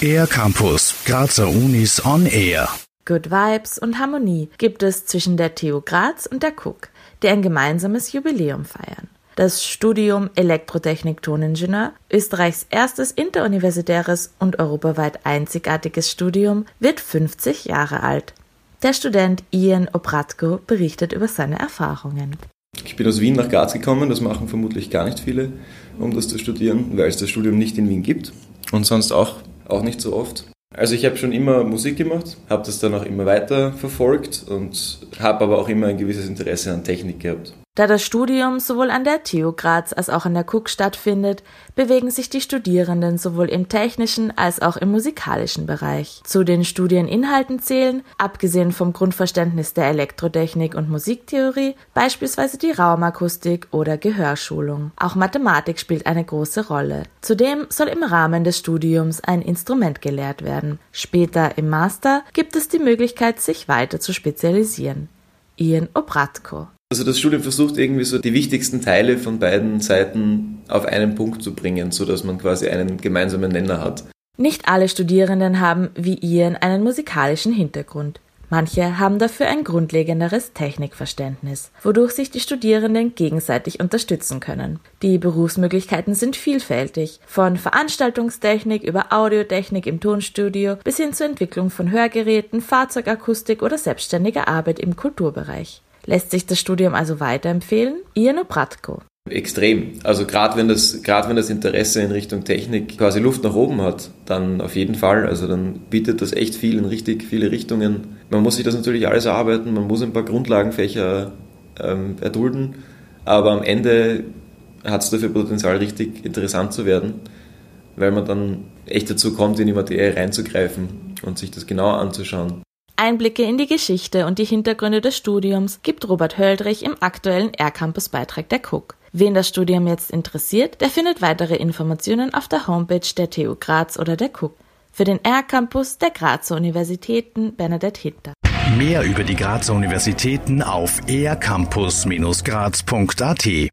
Air Campus, Grazer Unis on Air. Good Vibes und Harmonie gibt es zwischen der TU Graz und der KUK, die ein gemeinsames Jubiläum feiern. Das Studium Elektrotechnik-Toningenieur, Österreichs erstes interuniversitäres und europaweit einzigartiges Studium, wird 50 Jahre alt. Der Student Ian Obratko berichtet über seine Erfahrungen. Ich bin aus Wien nach Graz gekommen, das machen vermutlich gar nicht viele, um das zu studieren, weil es das Studium nicht in Wien gibt und sonst auch, auch nicht so oft. Also ich habe schon immer Musik gemacht, habe das dann auch immer weiter verfolgt und habe aber auch immer ein gewisses Interesse an Technik gehabt. Da das Studium sowohl an der TU Graz als auch an der KUK stattfindet, bewegen sich die Studierenden sowohl im technischen als auch im musikalischen Bereich. Zu den Studieninhalten zählen, abgesehen vom Grundverständnis der Elektrotechnik und Musiktheorie, beispielsweise die Raumakustik oder Gehörschulung. Auch Mathematik spielt eine große Rolle. Zudem soll im Rahmen des Studiums ein Instrument gelehrt werden. Später im Master gibt es die Möglichkeit, sich weiter zu spezialisieren. Ian Obratko also das Studium versucht irgendwie so die wichtigsten Teile von beiden Seiten auf einen Punkt zu bringen, so dass man quasi einen gemeinsamen Nenner hat. Nicht alle Studierenden haben wie Ian einen musikalischen Hintergrund. Manche haben dafür ein grundlegenderes Technikverständnis, wodurch sich die Studierenden gegenseitig unterstützen können. Die Berufsmöglichkeiten sind vielfältig, von Veranstaltungstechnik über Audiotechnik im Tonstudio bis hin zur Entwicklung von Hörgeräten, Fahrzeugakustik oder selbstständiger Arbeit im Kulturbereich. Lässt sich das Studium also weiterempfehlen? Ian Obratko. Extrem. Also gerade wenn das gerade wenn das Interesse in Richtung Technik quasi Luft nach oben hat, dann auf jeden Fall. Also dann bietet das echt viel in richtig viele Richtungen. Man muss sich das natürlich alles erarbeiten, man muss ein paar Grundlagenfächer ähm, erdulden, aber am Ende hat es dafür Potenzial, richtig interessant zu werden, weil man dann echt dazu kommt, in die Materie reinzugreifen und sich das genauer anzuschauen. Einblicke in die Geschichte und die Hintergründe des Studiums gibt Robert Höldrich im aktuellen R-Campus-Beitrag der Cook. Wen das Studium jetzt interessiert, der findet weitere Informationen auf der Homepage der TU Graz oder der Cook. Für den R-Campus der Grazer Universitäten Bernadette Hitter. Mehr über die Grazer Universitäten auf ercampus-graz.at